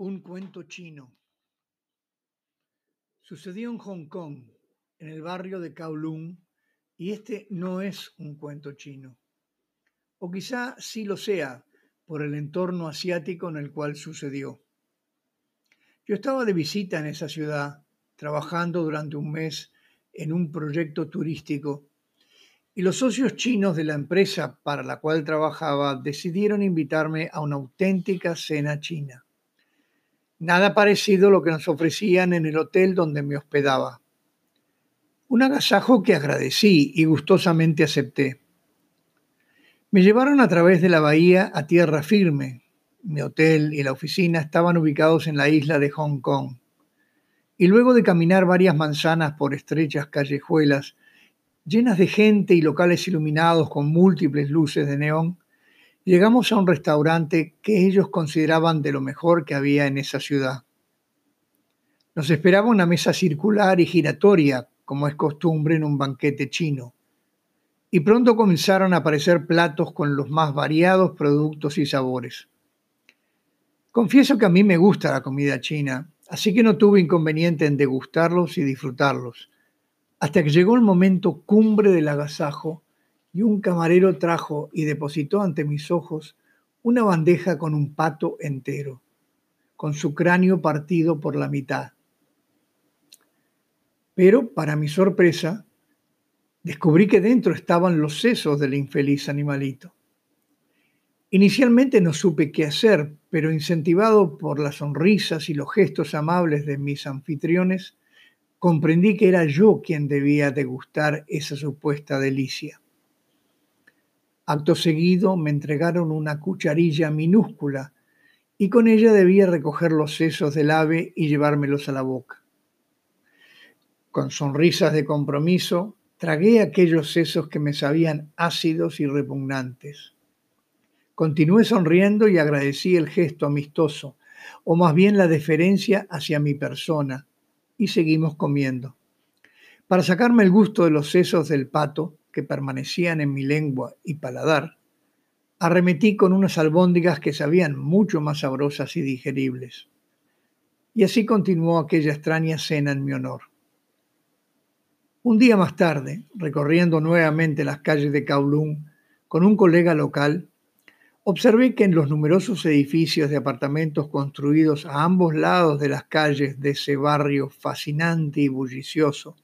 Un cuento chino. Sucedió en Hong Kong, en el barrio de Kowloon, y este no es un cuento chino. O quizá sí lo sea por el entorno asiático en el cual sucedió. Yo estaba de visita en esa ciudad, trabajando durante un mes en un proyecto turístico, y los socios chinos de la empresa para la cual trabajaba decidieron invitarme a una auténtica cena china. Nada parecido a lo que nos ofrecían en el hotel donde me hospedaba. Un agasajo que agradecí y gustosamente acepté. Me llevaron a través de la bahía a tierra firme. Mi hotel y la oficina estaban ubicados en la isla de Hong Kong. Y luego de caminar varias manzanas por estrechas callejuelas, llenas de gente y locales iluminados con múltiples luces de neón, Llegamos a un restaurante que ellos consideraban de lo mejor que había en esa ciudad. Nos esperaba una mesa circular y giratoria, como es costumbre en un banquete chino. Y pronto comenzaron a aparecer platos con los más variados productos y sabores. Confieso que a mí me gusta la comida china, así que no tuve inconveniente en degustarlos y disfrutarlos, hasta que llegó el momento cumbre del agasajo y un camarero trajo y depositó ante mis ojos una bandeja con un pato entero, con su cráneo partido por la mitad. Pero, para mi sorpresa, descubrí que dentro estaban los sesos del infeliz animalito. Inicialmente no supe qué hacer, pero incentivado por las sonrisas y los gestos amables de mis anfitriones, comprendí que era yo quien debía degustar esa supuesta delicia. Acto seguido me entregaron una cucharilla minúscula y con ella debía recoger los sesos del ave y llevármelos a la boca. Con sonrisas de compromiso, tragué aquellos sesos que me sabían ácidos y repugnantes. Continué sonriendo y agradecí el gesto amistoso, o más bien la deferencia hacia mi persona, y seguimos comiendo. Para sacarme el gusto de los sesos del pato, que permanecían en mi lengua y paladar, arremetí con unas albóndigas que sabían mucho más sabrosas y digeribles. Y así continuó aquella extraña cena en mi honor. Un día más tarde, recorriendo nuevamente las calles de Kowloon con un colega local, observé que en los numerosos edificios de apartamentos construidos a ambos lados de las calles de ese barrio fascinante y bullicioso,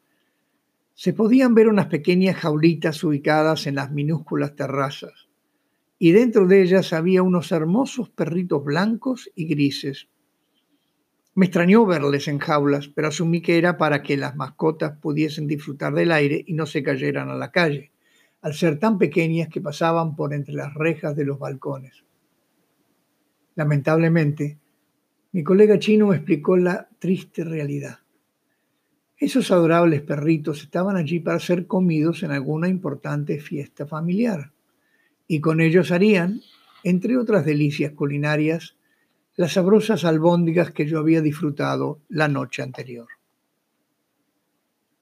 se podían ver unas pequeñas jaulitas ubicadas en las minúsculas terrazas, y dentro de ellas había unos hermosos perritos blancos y grises. Me extrañó verles en jaulas, pero asumí que era para que las mascotas pudiesen disfrutar del aire y no se cayeran a la calle, al ser tan pequeñas que pasaban por entre las rejas de los balcones. Lamentablemente, mi colega chino me explicó la triste realidad. Esos adorables perritos estaban allí para ser comidos en alguna importante fiesta familiar y con ellos harían, entre otras delicias culinarias, las sabrosas albóndigas que yo había disfrutado la noche anterior.